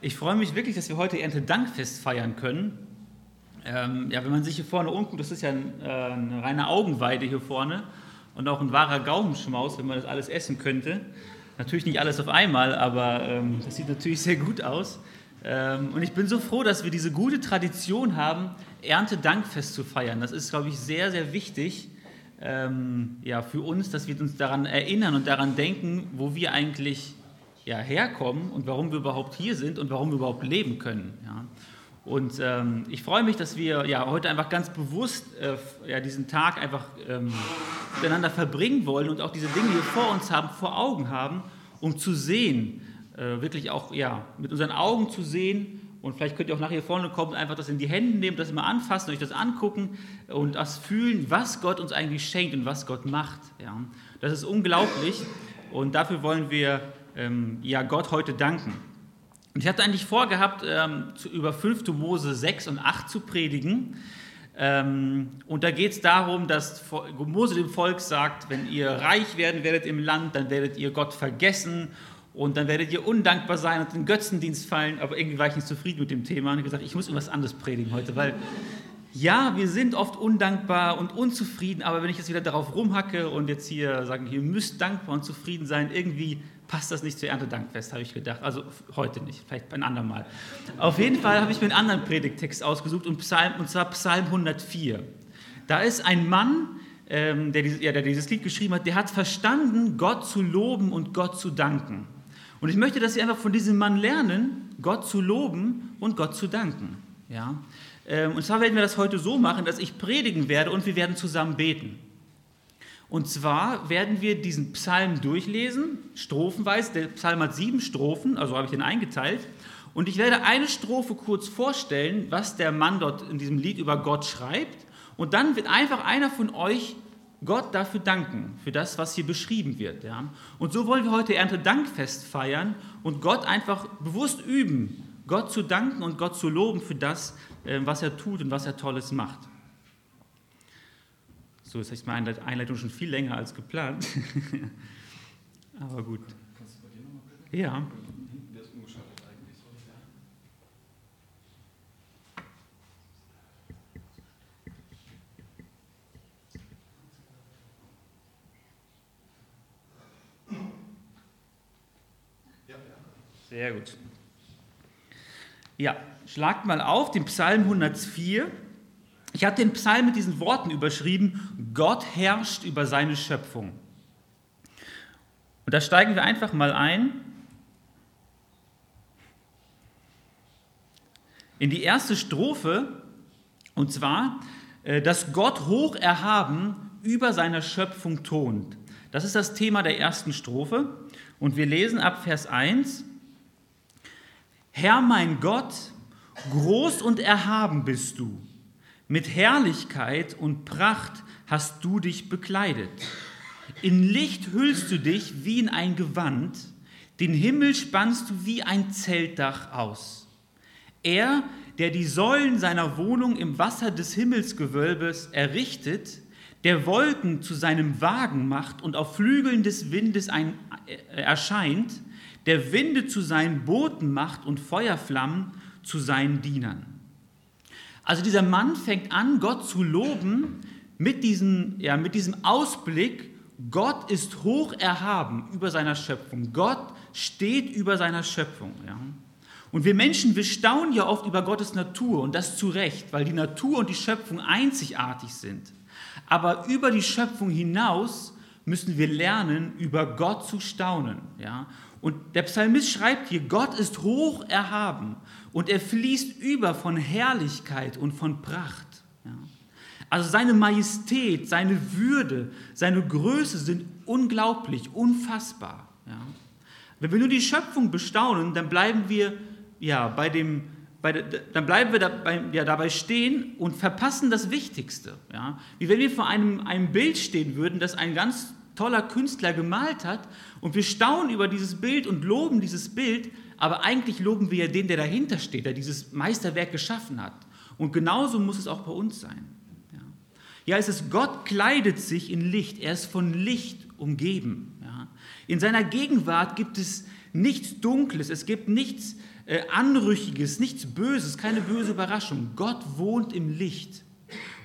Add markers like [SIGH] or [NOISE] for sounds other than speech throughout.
Ich freue mich wirklich, dass wir heute Erntedankfest feiern können. Ähm, ja, wenn man sich hier vorne umguckt, das ist ja ein, äh, eine reine Augenweide hier vorne und auch ein wahrer Gaumenschmaus, wenn man das alles essen könnte. Natürlich nicht alles auf einmal, aber ähm, das sieht natürlich sehr gut aus. Ähm, und ich bin so froh, dass wir diese gute Tradition haben, Erntedankfest zu feiern. Das ist, glaube ich, sehr, sehr wichtig ähm, ja, für uns, dass wir uns daran erinnern und daran denken, wo wir eigentlich ja, herkommen und warum wir überhaupt hier sind und warum wir überhaupt leben können. Ja. Und ähm, ich freue mich, dass wir ja, heute einfach ganz bewusst äh, ja, diesen Tag einfach ähm, miteinander verbringen wollen und auch diese Dinge hier vor uns haben, vor Augen haben, um zu sehen, äh, wirklich auch ja, mit unseren Augen zu sehen. Und vielleicht könnt ihr auch nachher vorne kommen, einfach das in die Hände nehmen, das immer anfassen, euch das angucken und das fühlen, was Gott uns eigentlich schenkt und was Gott macht. Ja. Das ist unglaublich und dafür wollen wir ähm, ja, Gott heute danken. Und ich hatte eigentlich vorgehabt, ähm, zu, über 5. Mose 6 und 8 zu predigen. Ähm, und da geht es darum, dass Mose dem Volk sagt, wenn ihr reich werden werdet im Land, dann werdet ihr Gott vergessen und dann werdet ihr undankbar sein und in Götzendienst fallen. Aber irgendwie war ich nicht zufrieden mit dem Thema und habe gesagt, ich muss irgendwas anderes predigen heute, weil ja, wir sind oft undankbar und unzufrieden, aber wenn ich jetzt wieder darauf rumhacke und jetzt hier sagen, ihr müsst dankbar und zufrieden sein, irgendwie passt das nicht zu Erntedankfest, habe ich gedacht. Also heute nicht, vielleicht ein andermal. Auf jeden Fall habe ich mir einen anderen Predigtext ausgesucht, und, Psalm, und zwar Psalm 104. Da ist ein Mann, ähm, der, dieses, ja, der dieses Lied geschrieben hat, der hat verstanden, Gott zu loben und Gott zu danken. Und ich möchte, dass Sie einfach von diesem Mann lernen, Gott zu loben und Gott zu danken. Ja? Ähm, und zwar werden wir das heute so machen, dass ich predigen werde und wir werden zusammen beten. Und zwar werden wir diesen Psalm durchlesen, strophenweise. Der Psalm hat sieben Strophen, also habe ich den eingeteilt. Und ich werde eine Strophe kurz vorstellen, was der Mann dort in diesem Lied über Gott schreibt. Und dann wird einfach einer von euch Gott dafür danken, für das, was hier beschrieben wird. Ja? Und so wollen wir heute Erntedankfest feiern und Gott einfach bewusst üben, Gott zu danken und Gott zu loben für das, äh, was er tut und was er Tolles macht. So ist meine Einleitung schon viel länger als geplant. [LAUGHS] Aber gut. Ja. Sehr gut. Ja, schlagt mal auf den Psalm 104. Ich habe den Psalm mit diesen Worten überschrieben, Gott herrscht über seine Schöpfung. Und da steigen wir einfach mal ein in die erste Strophe, und zwar, äh, dass Gott hoch erhaben über seiner Schöpfung tont. Das ist das Thema der ersten Strophe. Und wir lesen ab Vers 1, Herr mein Gott, groß und erhaben bist du. Mit Herrlichkeit und Pracht hast du dich bekleidet. In Licht hüllst du dich wie in ein Gewand, den Himmel spannst du wie ein Zeltdach aus. Er, der die Säulen seiner Wohnung im Wasser des Himmelsgewölbes errichtet, der Wolken zu seinem Wagen macht und auf Flügeln des Windes ein, äh, erscheint, der Winde zu seinen Booten macht und Feuerflammen zu seinen Dienern. Also dieser Mann fängt an, Gott zu loben mit diesem, ja, mit diesem Ausblick, Gott ist hoch erhaben über seiner Schöpfung. Gott steht über seiner Schöpfung. Ja. Und wir Menschen, wir staunen ja oft über Gottes Natur und das zu Recht, weil die Natur und die Schöpfung einzigartig sind. Aber über die Schöpfung hinaus müssen wir lernen, über Gott zu staunen. Ja? Und der Psalmist schreibt hier, Gott ist hoch erhaben und er fließt über von Herrlichkeit und von Pracht. Ja. Also seine Majestät, seine Würde, seine Größe sind unglaublich, unfassbar. Ja. Wenn wir nur die Schöpfung bestaunen, dann bleiben wir ja, bei dem, bei dann bleiben wir dabei, ja, dabei stehen und verpassen das Wichtigste. Ja. Wie wenn wir vor einem, einem Bild stehen würden, das ein ganz toller Künstler gemalt hat und wir staunen über dieses Bild und loben dieses Bild, aber eigentlich loben wir ja den, der dahinter steht, der dieses Meisterwerk geschaffen hat. Und genauso muss es auch bei uns sein. Ja, ja es ist, Gott kleidet sich in Licht, er ist von Licht umgeben. Ja. In seiner Gegenwart gibt es nichts Dunkles, es gibt nichts, äh, Anrüchiges, nichts Böses, keine böse Überraschung. Gott wohnt im Licht.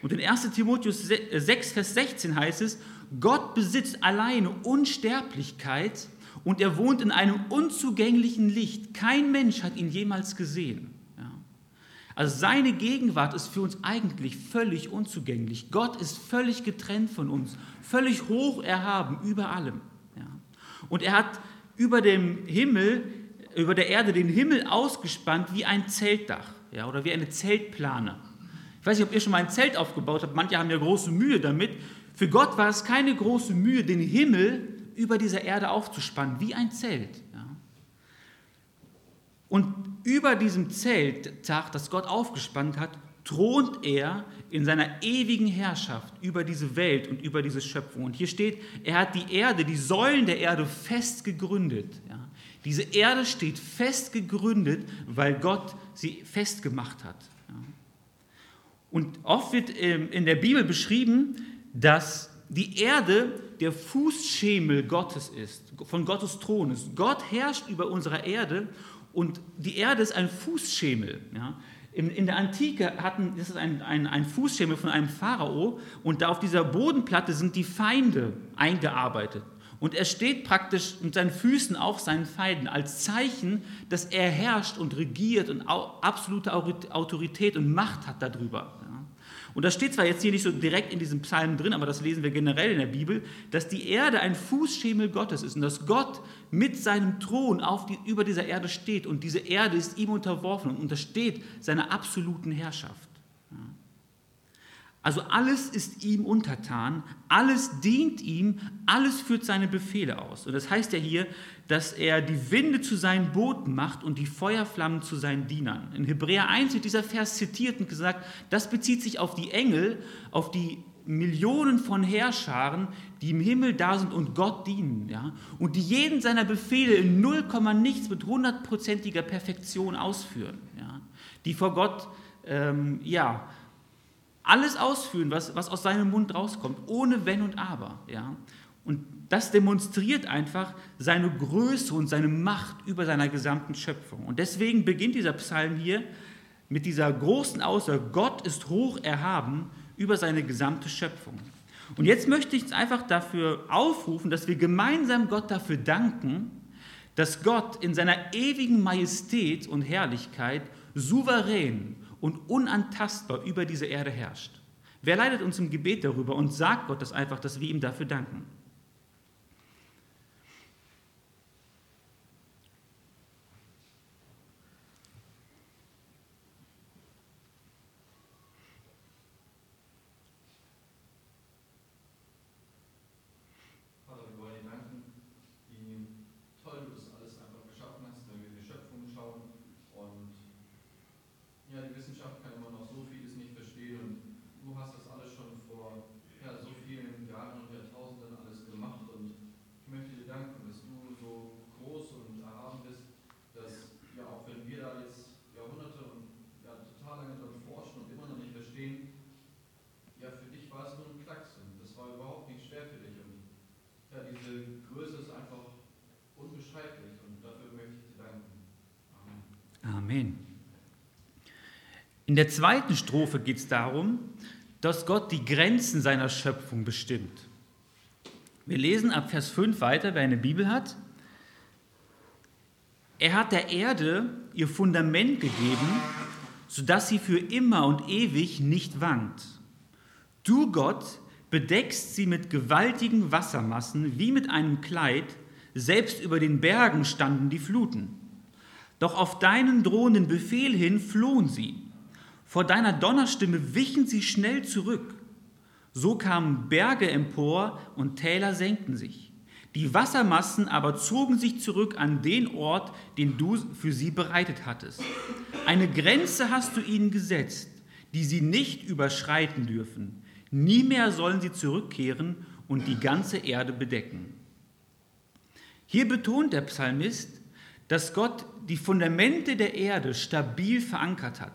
Und in 1 Timotheus 6, äh, Vers 16 heißt es, Gott besitzt alleine Unsterblichkeit und er wohnt in einem unzugänglichen Licht. Kein Mensch hat ihn jemals gesehen. Ja. Also seine Gegenwart ist für uns eigentlich völlig unzugänglich. Gott ist völlig getrennt von uns, völlig hoch erhaben über allem. Ja. Und er hat über dem Himmel, über der Erde den Himmel ausgespannt wie ein Zeltdach ja, oder wie eine Zeltplane. Ich weiß nicht, ob ihr schon mal ein Zelt aufgebaut habt. Manche haben ja große Mühe damit. Für Gott war es keine große Mühe, den Himmel über dieser Erde aufzuspannen, wie ein Zelt. Ja. Und über diesem Zeltdach, das Gott aufgespannt hat, thront er in seiner ewigen Herrschaft über diese Welt und über diese Schöpfung. Und hier steht, er hat die Erde, die Säulen der Erde fest gegründet. Ja. Diese Erde steht fest gegründet, weil Gott sie festgemacht hat. Ja. Und oft wird ähm, in der Bibel beschrieben, dass die Erde der Fußschemel Gottes ist, von Gottes Thron ist. Gott herrscht über unserer Erde und die Erde ist ein Fußschemel. Ja. In, in, der Antike hatten, das ist ein, ein, ein Fußschemel von einem Pharao und da auf dieser Bodenplatte sind die Feinde eingearbeitet. Und er steht praktisch mit seinen Füßen auf seinen Feinden als Zeichen, dass er herrscht und regiert und absolute Autorität und Macht hat darüber. Und das steht zwar jetzt hier nicht so direkt in diesem Psalm drin, aber das lesen wir generell in der Bibel, dass die Erde ein Fußschemel Gottes ist und dass Gott mit seinem Thron auf die, über dieser Erde steht und diese Erde ist ihm unterworfen und untersteht seiner absoluten Herrschaft. Also alles ist ihm untertan, alles dient ihm, alles führt seine Befehle aus. Und das heißt ja hier, dass er die Winde zu seinen Booten macht und die Feuerflammen zu seinen Dienern. In Hebräer 1 wird dieser Vers zitiert und gesagt, das bezieht sich auf die Engel, auf die Millionen von Herrscharen, die im Himmel da sind und Gott dienen. Ja? Und die jeden seiner Befehle in 0, nichts mit hundertprozentiger Perfektion ausführen. Ja? Die vor Gott, ähm, ja, alles ausführen, was, was aus seinem Mund rauskommt, ohne Wenn und Aber. Ja? Und das demonstriert einfach seine Größe und seine Macht über seiner gesamten Schöpfung. Und deswegen beginnt dieser Psalm hier mit dieser großen Aussage, Gott ist hoch erhaben über seine gesamte Schöpfung. Und jetzt möchte ich einfach dafür aufrufen, dass wir gemeinsam Gott dafür danken, dass Gott in seiner ewigen Majestät und Herrlichkeit souverän und unantastbar über diese Erde herrscht. Wer leitet uns im Gebet darüber und sagt Gott das einfach, dass wir ihm dafür danken? In der zweiten Strophe geht es darum, dass Gott die Grenzen seiner Schöpfung bestimmt. Wir lesen ab Vers 5 weiter, wer eine Bibel hat. Er hat der Erde ihr Fundament gegeben, sodass sie für immer und ewig nicht wankt. Du, Gott, bedeckst sie mit gewaltigen Wassermassen wie mit einem Kleid, selbst über den Bergen standen die Fluten. Doch auf deinen drohenden Befehl hin flohen sie. Vor deiner Donnerstimme wichen sie schnell zurück. So kamen Berge empor und Täler senkten sich. Die Wassermassen aber zogen sich zurück an den Ort, den du für sie bereitet hattest. Eine Grenze hast du ihnen gesetzt, die sie nicht überschreiten dürfen. Nie mehr sollen sie zurückkehren und die ganze Erde bedecken. Hier betont der Psalmist, dass Gott die Fundamente der Erde stabil verankert hat.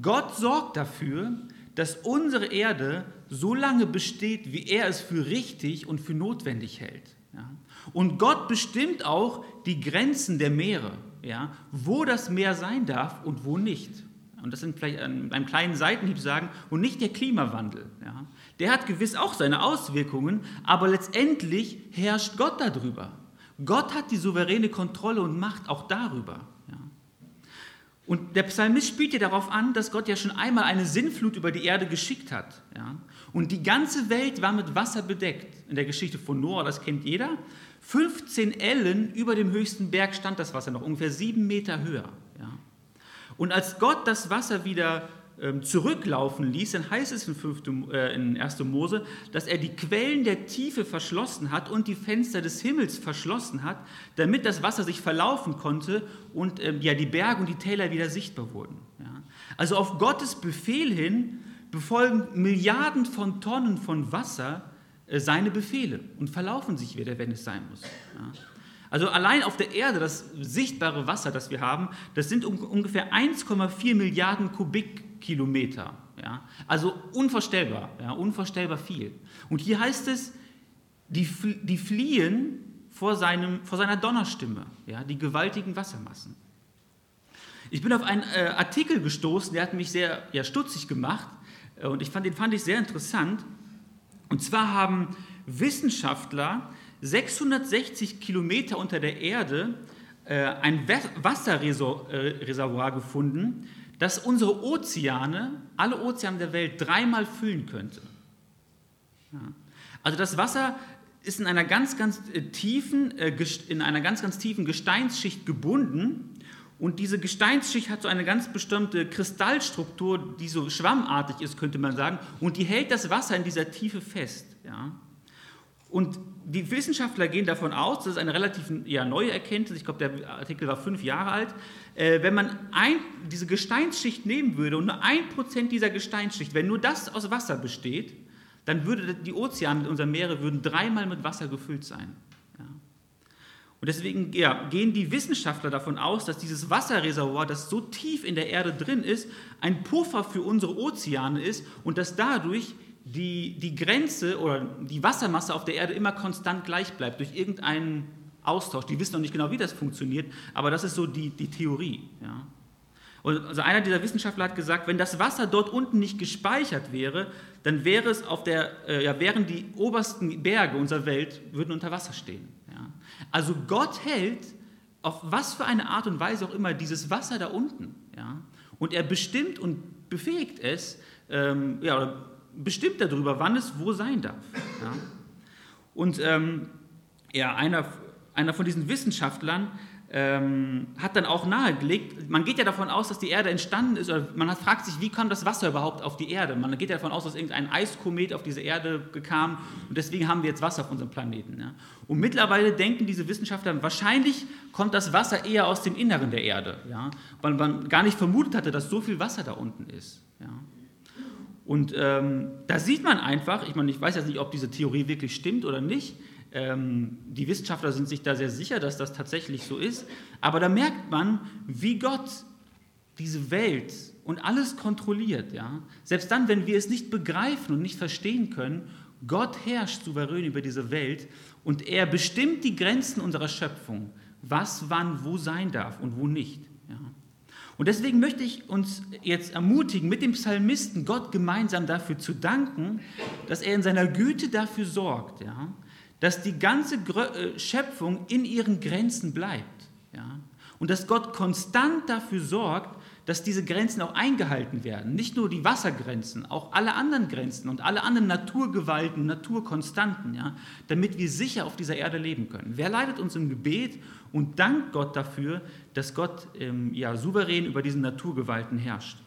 Gott sorgt dafür, dass unsere Erde so lange besteht, wie er es für richtig und für notwendig hält. Ja? Und Gott bestimmt auch die Grenzen der Meere. ja, wo das Meer sein darf und wo nicht. Und das sind vielleicht an einem kleinen Seitenhieb sagen, und nicht der Klimawandel. Ja. Der hat gewiss auch seine Auswirkungen, aber letztendlich herrscht Gott darüber. Gott hat die souveräne Kontrolle und Macht auch darüber. Und der Psalmist spielt ja darauf an, dass Gott ja schon einmal eine Sinnflut über die Erde geschickt hat. Ja. Und die ganze Welt war mit Wasser bedeckt. In der Geschichte von Noah, das kennt jeder. 15 Ellen über dem höchsten Berg stand das Wasser noch, ungefähr sieben Meter höher. Ja. Und als Gott das Wasser wieder zurücklaufen ließ, dann heißt es in, 5, äh, 1. Mose, dass er die Quellen der Tiefe verschlossen hat und die Fenster des Himmels verschlossen hat, damit das Wasser sich verlaufen konnte und ähm, ja, die Berge und die Täler wieder sichtbar wurden. Also auf Gottes Befehl hin befolgen Milliarden von Tonnen von Wasser äh, seine Befehle und verlaufen sich wieder, wenn es sein muss. Also allein auf der Erde, das sichtbare Wasser, das wir haben, das sind ungefähr 1,4 Milliarden Kubikkilometer. Ja? Also unvorstellbar, ja? unvorstellbar viel. Und hier heißt es, die, die fliehen vor, seinem, vor seiner Donnerstimme, ja? die gewaltigen Wassermassen. Ich bin auf einen äh, Artikel gestoßen, der hat mich sehr ja, stutzig gemacht äh, und ich fand, den fand ich sehr interessant. Und zwar haben Wissenschaftler 660 Kilometer unter der Erde äh, ein Wasserreservoir gefunden, das unsere Ozeane, alle Ozeane der Welt, dreimal füllen könnte. Ja. Also das Wasser ist in einer ganz, ganz äh, tiefen, äh, in einer ganz, ganz tiefen Gesteinsschicht gebunden und diese Gesteinsschicht hat so eine ganz bestimmte Kristallstruktur, die so schwammartig ist, könnte man sagen, und die hält das Wasser in dieser Tiefe fest. Ja. Und die Wissenschaftler gehen davon aus, das ist eine relativ ja, neue Erkenntnis, ich glaube, der Artikel war fünf Jahre alt, äh, wenn man ein, diese Gesteinsschicht nehmen würde und nur ein Prozent dieser Gesteinsschicht, wenn nur das aus Wasser besteht, dann würde die Ozeane, unsere Meere, würden dreimal mit Wasser gefüllt sein. Ja. Und deswegen ja, gehen die Wissenschaftler davon aus, dass dieses Wasserreservoir, das so tief in der Erde drin ist, ein Puffer für unsere Ozeane ist und dass dadurch die, die Grenze oder die Wassermasse auf der Erde immer konstant gleich bleibt durch irgendeinen Austausch. Die wissen noch nicht genau, wie das funktioniert, aber das ist so die, die Theorie. Ja. Und also einer dieser Wissenschaftler hat gesagt, wenn das Wasser dort unten nicht gespeichert wäre, dann wäre es auf der, äh, ja, wären die obersten Berge unserer Welt würden unter Wasser stehen. Ja. Also Gott hält auf was für eine Art und Weise auch immer dieses Wasser da unten. Ja. Und er bestimmt und befähigt es, ähm, ja, oder bestimmt darüber, wann es wo sein darf. Ja? Und ähm, ja, einer, einer von diesen Wissenschaftlern ähm, hat dann auch nahegelegt, man geht ja davon aus, dass die Erde entstanden ist, oder man fragt sich, wie kam das Wasser überhaupt auf die Erde? Man geht ja davon aus, dass irgendein Eiskomet auf diese Erde kam und deswegen haben wir jetzt Wasser auf unserem Planeten. Ja? Und mittlerweile denken diese Wissenschaftler, wahrscheinlich kommt das Wasser eher aus dem Inneren der Erde, ja? weil man gar nicht vermutet hatte, dass so viel Wasser da unten ist. Ja? Und ähm, da sieht man einfach, ich meine, ich weiß jetzt nicht, ob diese Theorie wirklich stimmt oder nicht. Ähm, die Wissenschaftler sind sich da sehr sicher, dass das tatsächlich so ist. Aber da merkt man, wie Gott diese Welt und alles kontrolliert. Ja? Selbst dann, wenn wir es nicht begreifen und nicht verstehen können, Gott herrscht souverän über diese Welt und er bestimmt die Grenzen unserer Schöpfung, was wann wo sein darf und wo nicht. Und deswegen möchte ich uns jetzt ermutigen, mit dem Psalmisten Gott gemeinsam dafür zu danken, dass er in seiner Güte dafür sorgt, ja, dass die ganze äh, Schöpfung in ihren Grenzen bleibt. Ja, und dass Gott konstant dafür sorgt, dass diese Grenzen auch eingehalten werden. Nicht nur die Wassergrenzen, auch alle anderen Grenzen und alle anderen Naturgewalten, Naturkonstanten, ja, damit wir sicher auf dieser Erde leben können. Wer leitet uns im Gebet und dankt Gott dafür, dass Gott ähm, ja, souverän über diesen Naturgewalten herrscht?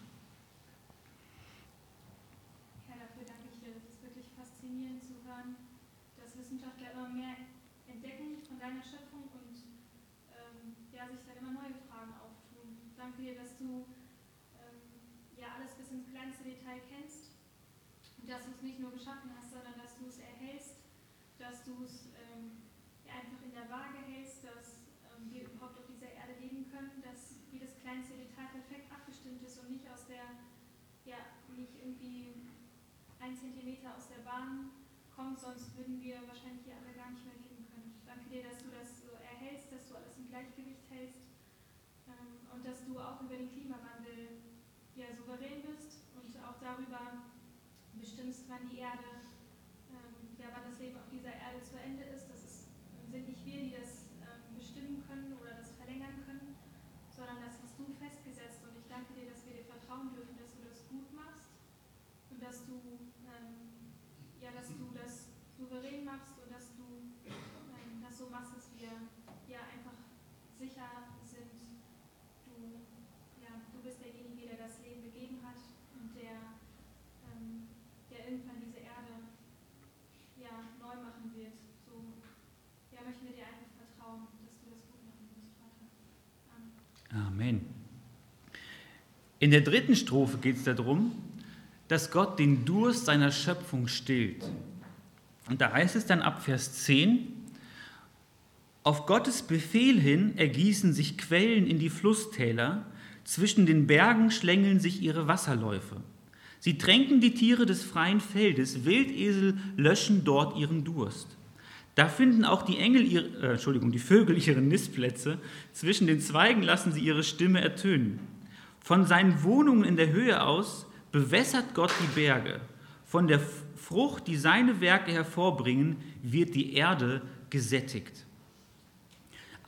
Kommt, sonst würden wir wahrscheinlich hier alle gar nicht mehr leben können. Ich danke dir, dass du das so erhältst, dass du alles im Gleichgewicht hältst dass du auch über den Klimawandel ja, souverän bist und auch darüber bestimmst, wann die Erde, ähm, ja, wann das Leben auf dieser Erde zu Ende ist. Das ist, sind nicht wir, die das ähm, bestimmen können oder das verlängern können, sondern das hast du festgesetzt. Und ich danke dir, dass wir dir vertrauen dürfen, dass du das gut machst und dass du, ähm, ja, dass du das souverän machst und dass du ähm, das so machst, dass wir ja einfach sicher sind. Du, ja, du bist derjenige, der das Leben gegeben hat und der, ähm, der irgendwann diese Erde ja, neu machen wird. So ja, möchten wir dir einfach vertrauen, dass du das gut machen wirst, Vater. Amen. Amen. In der dritten Strophe geht es darum, dass Gott den Durst seiner Schöpfung stillt. Und da heißt es dann ab Vers 10, auf Gottes Befehl hin ergießen sich Quellen in die Flusstäler, zwischen den Bergen schlängeln sich ihre Wasserläufe. Sie tränken die Tiere des freien Feldes, Wildesel löschen dort ihren Durst. Da finden auch die, Engel ihre, äh, Entschuldigung, die Vögel ihre Nistplätze, zwischen den Zweigen lassen sie ihre Stimme ertönen. Von seinen Wohnungen in der Höhe aus bewässert Gott die Berge. Von der Frucht, die seine Werke hervorbringen, wird die Erde gesättigt.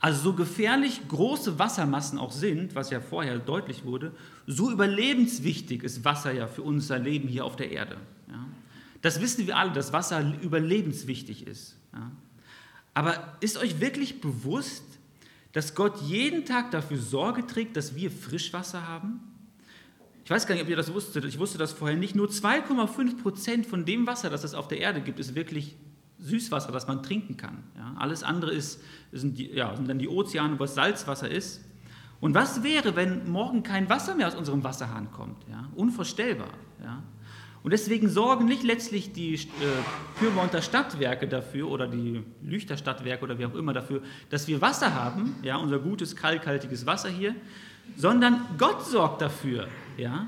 Also so gefährlich große Wassermassen auch sind, was ja vorher deutlich wurde, so überlebenswichtig ist Wasser ja für unser Leben hier auf der Erde. Ja. Das wissen wir alle, dass Wasser überlebenswichtig ist. Ja. Aber ist euch wirklich bewusst, dass Gott jeden Tag dafür Sorge trägt, dass wir Frischwasser haben? Ich weiß gar nicht, ob ihr das wusstet. Ich wusste das vorher nicht. Nur 2,5 Prozent von dem Wasser, das es auf der Erde gibt, ist wirklich Süßwasser, das man trinken kann. Ja, alles andere ist, sind, die, ja, sind dann die Ozeane, was Salzwasser ist. Und was wäre, wenn morgen kein Wasser mehr aus unserem Wasserhahn kommt? Ja? Unvorstellbar. Ja? Und deswegen sorgen nicht letztlich die äh, Pyrmonter Stadtwerke dafür oder die Lüchter Stadtwerke oder wie auch immer dafür, dass wir Wasser haben, ja, unser gutes, kalkhaltiges Wasser hier, sondern Gott sorgt dafür. Ja?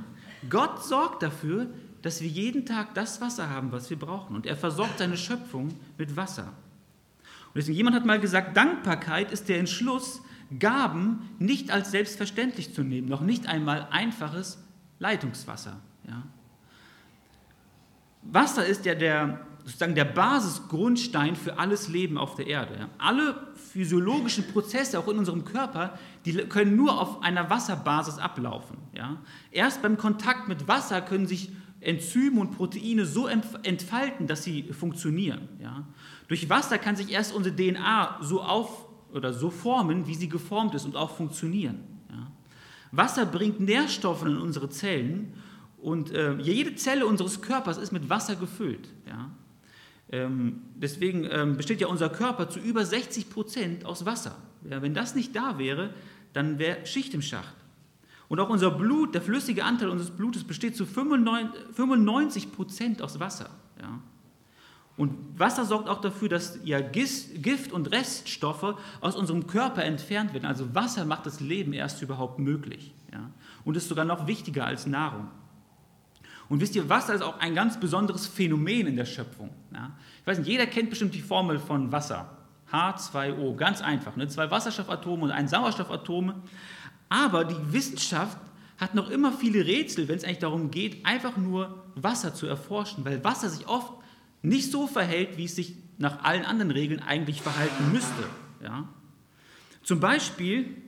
Gott sorgt dafür, dass wir jeden Tag das Wasser haben, was wir brauchen. Und er versorgt seine Schöpfung mit Wasser. Und deswegen, jemand hat mal gesagt, Dankbarkeit ist der Entschluss, Gaben nicht als selbstverständlich zu nehmen, noch nicht einmal einfaches Leitungswasser. Ja. Wasser ist ja der, sozusagen der Basisgrundstein für alles Leben auf der Erde. Alle physiologischen Prozesse, auch in unserem Körper, die können nur auf einer Wasserbasis ablaufen. Ja. Erst beim Kontakt mit Wasser können sich Enzyme und Proteine so entfalten, dass sie funktionieren. Ja. Durch Wasser kann sich erst unsere DNA so auf oder so formen, wie sie geformt ist und auch funktionieren. Ja. Wasser bringt Nährstoffe in unsere Zellen und äh, jede Zelle unseres Körpers ist mit Wasser gefüllt. Ja. Ähm, deswegen ähm, besteht ja unser Körper zu über 60 Prozent aus Wasser. Ja, wenn das nicht da wäre, dann wäre Schicht im Schacht. Und auch unser Blut, der flüssige Anteil unseres Blutes besteht zu 95 Prozent aus Wasser. Ja. Und Wasser sorgt auch dafür, dass ja Gift und Reststoffe aus unserem Körper entfernt werden. Also Wasser macht das Leben erst überhaupt möglich. Ja. Und ist sogar noch wichtiger als Nahrung. Und wisst ihr, Wasser ist auch ein ganz besonderes Phänomen in der Schöpfung. Ja. Ich weiß nicht, jeder kennt bestimmt die Formel von Wasser. H2O, ganz einfach. Ne? Zwei Wasserstoffatome und ein Sauerstoffatom. Aber die Wissenschaft hat noch immer viele Rätsel, wenn es eigentlich darum geht, einfach nur Wasser zu erforschen, weil Wasser sich oft nicht so verhält, wie es sich nach allen anderen Regeln eigentlich verhalten müsste. Ja? Zum Beispiel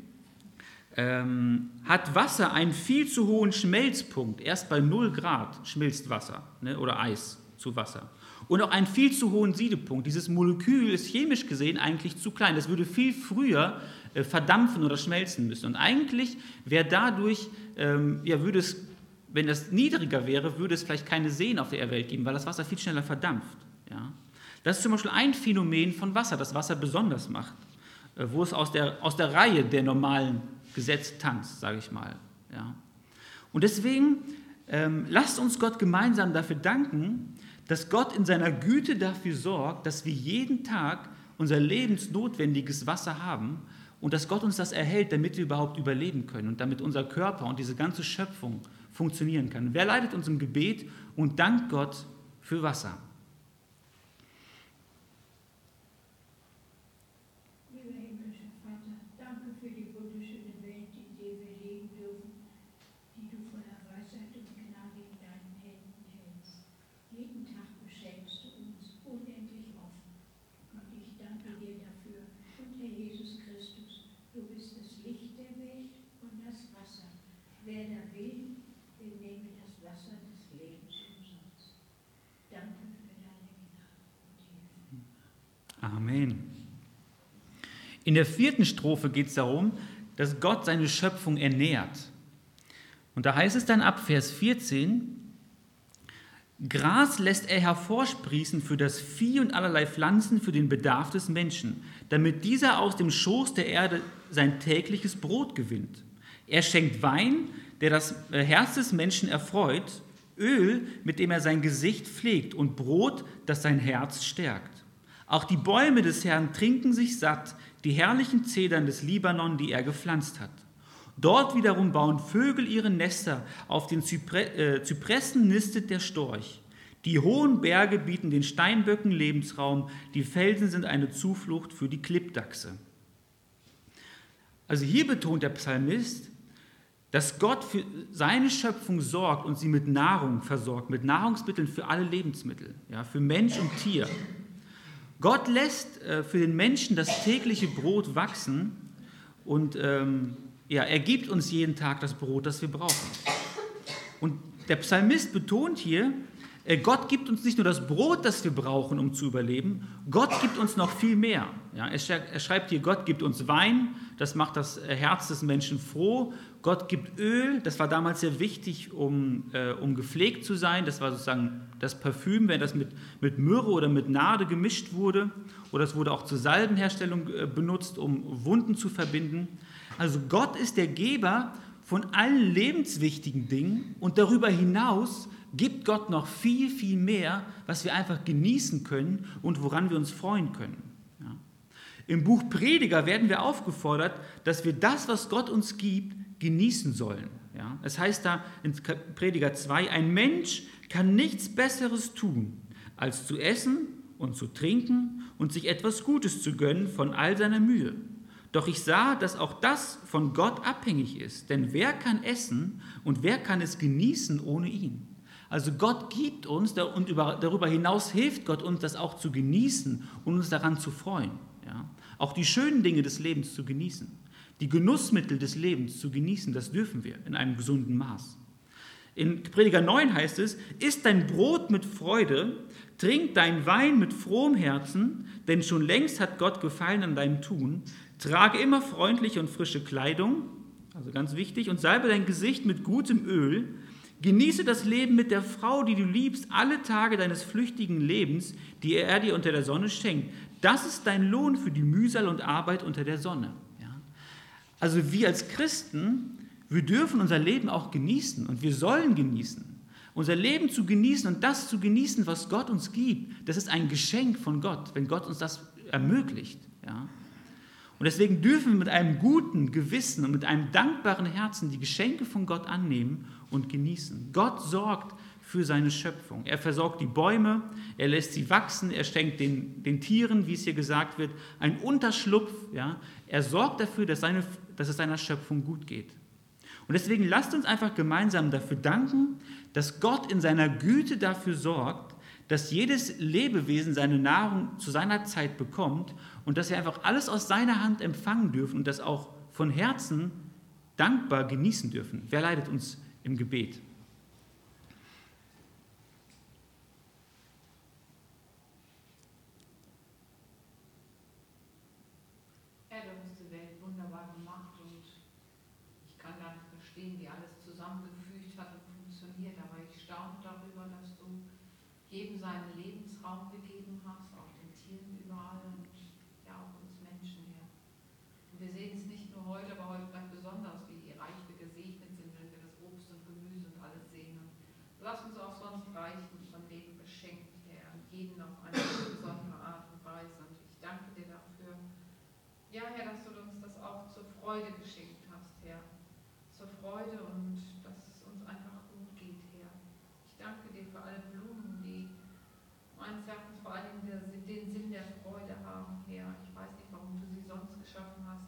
ähm, hat Wasser einen viel zu hohen Schmelzpunkt. Erst bei 0 Grad schmilzt Wasser ne, oder Eis zu Wasser. Und auch einen viel zu hohen Siedepunkt. Dieses Molekül ist chemisch gesehen eigentlich zu klein. Das würde viel früher äh, verdampfen oder schmelzen müssen. Und eigentlich wäre dadurch, ähm, ja, würde es, wenn das niedriger wäre, würde es vielleicht keine Seen auf der Welt geben, weil das Wasser viel schneller verdampft. Ja? Das ist zum Beispiel ein Phänomen von Wasser, das Wasser besonders macht, äh, wo es aus der, aus der Reihe der normalen Gesetze tanzt, sage ich mal. Ja? Und deswegen ähm, lasst uns Gott gemeinsam dafür danken, dass Gott in seiner Güte dafür sorgt, dass wir jeden Tag unser lebensnotwendiges Wasser haben und dass Gott uns das erhält, damit wir überhaupt überleben können und damit unser Körper und diese ganze Schöpfung funktionieren kann. Wer leitet uns im Gebet und dankt Gott für Wasser? Lieber himmlischer Vater, danke für die wunderschöne Welt, in der wir leben In der vierten Strophe geht es darum, dass Gott seine Schöpfung ernährt. Und da heißt es dann ab Vers 14, Gras lässt er hervorsprießen für das Vieh und allerlei Pflanzen für den Bedarf des Menschen, damit dieser aus dem Schoß der Erde sein tägliches Brot gewinnt. Er schenkt Wein, der das äh, Herz des Menschen erfreut, Öl, mit dem er sein Gesicht pflegt und Brot, das sein Herz stärkt. Auch die Bäume des Herrn trinken sich satt, die herrlichen Zedern des Libanon, die er gepflanzt hat. Dort wiederum bauen Vögel ihre Nester, auf den Zypre äh, Zypressen nistet der Storch. Die hohen Berge bieten den Steinböcken Lebensraum, die Felsen sind eine Zuflucht für die Klippdachse. Also hier betont der Psalmist, dass Gott für seine Schöpfung sorgt und sie mit Nahrung versorgt, mit Nahrungsmitteln für alle Lebensmittel, ja, für Mensch und Tier. Gott lässt äh, für den Menschen das tägliche Brot wachsen und ähm, ja, er gibt uns jeden Tag das Brot, das wir brauchen. Und der Psalmist betont hier, äh, Gott gibt uns nicht nur das Brot, das wir brauchen, um zu überleben, Gott gibt uns noch viel mehr. Ja, er schreibt hier, Gott gibt uns Wein, das macht das Herz des Menschen froh. Gott gibt Öl, das war damals sehr wichtig, um, äh, um gepflegt zu sein. Das war sozusagen das Parfüm, wenn das mit, mit Myrrhe oder mit Nade gemischt wurde. Oder es wurde auch zur Salbenherstellung äh, benutzt, um Wunden zu verbinden. Also Gott ist der Geber von allen lebenswichtigen Dingen und darüber hinaus gibt Gott noch viel, viel mehr, was wir einfach genießen können und woran wir uns freuen können. Ja. Im Buch Prediger werden wir aufgefordert, dass wir das, was Gott uns gibt, genießen sollen. Ja. Es heißt da in Prediger 2, ein Mensch kann nichts Besseres tun, als zu essen und zu trinken und sich etwas Gutes zu gönnen von all seiner Mühe. Doch ich sah, dass auch das von Gott abhängig ist. Denn wer kann essen und wer kann es genießen ohne ihn? Also Gott gibt uns und darüber hinaus hilft Gott uns, das auch zu genießen und uns daran zu freuen. Ja? Auch die schönen Dinge des Lebens zu genießen. Die Genussmittel des Lebens zu genießen, das dürfen wir in einem gesunden Maß. In Prediger 9 heißt es, isst dein Brot mit Freude, trink dein Wein mit frohem Herzen, denn schon längst hat Gott Gefallen an deinem Tun. Trage immer freundliche und frische Kleidung, also ganz wichtig, und salbe dein Gesicht mit gutem Öl, Genieße das Leben mit der Frau, die du liebst, alle Tage deines flüchtigen Lebens, die er dir unter der Sonne schenkt. Das ist dein Lohn für die Mühsal und Arbeit unter der Sonne. Also wir als Christen, wir dürfen unser Leben auch genießen und wir sollen genießen. Unser Leben zu genießen und das zu genießen, was Gott uns gibt, das ist ein Geschenk von Gott, wenn Gott uns das ermöglicht. Ja? Und deswegen dürfen wir mit einem guten Gewissen und mit einem dankbaren Herzen die Geschenke von Gott annehmen und genießen. Gott sorgt für seine Schöpfung. Er versorgt die Bäume, er lässt sie wachsen, er schenkt den, den Tieren, wie es hier gesagt wird, einen Unterschlupf. Ja? Er sorgt dafür, dass, seine, dass es seiner Schöpfung gut geht. Und deswegen lasst uns einfach gemeinsam dafür danken, dass Gott in seiner Güte dafür sorgt, dass jedes Lebewesen seine Nahrung zu seiner Zeit bekommt und dass wir einfach alles aus seiner Hand empfangen dürfen und das auch von Herzen dankbar genießen dürfen. Wer leidet uns im Gebet. Herr, du hast die Welt wunderbar gemacht und ich kann gar nicht verstehen, wie alles zusammengefügt hat und funktioniert, aber ich staune darüber, dass du jedem seinen Lebensraum gegeben hast, auch den Tieren überall und ja auch uns Menschen her. Und wir sehen es nicht nur heute, aber heute ganz besonders, wie reich wir gesegnet sind, wenn wir das Obst und Gemüse und alles sehen. Und du hast uns auch sonst reichen von Leben geschenkt, Herr, und jeden auf eine besondere Art und Weise. Und ich danke dir dafür, ja, Herr, dass du uns das auch zur Freude geschenkt hast, Herr. Zur Freude und dass es uns einfach gut geht, Herr. Ich danke dir für alle Blumen, die meines Erachtens vor allem den Sinn der Freude haben, Herr. Ich weiß nicht, warum du sie sonst geschaffen hast.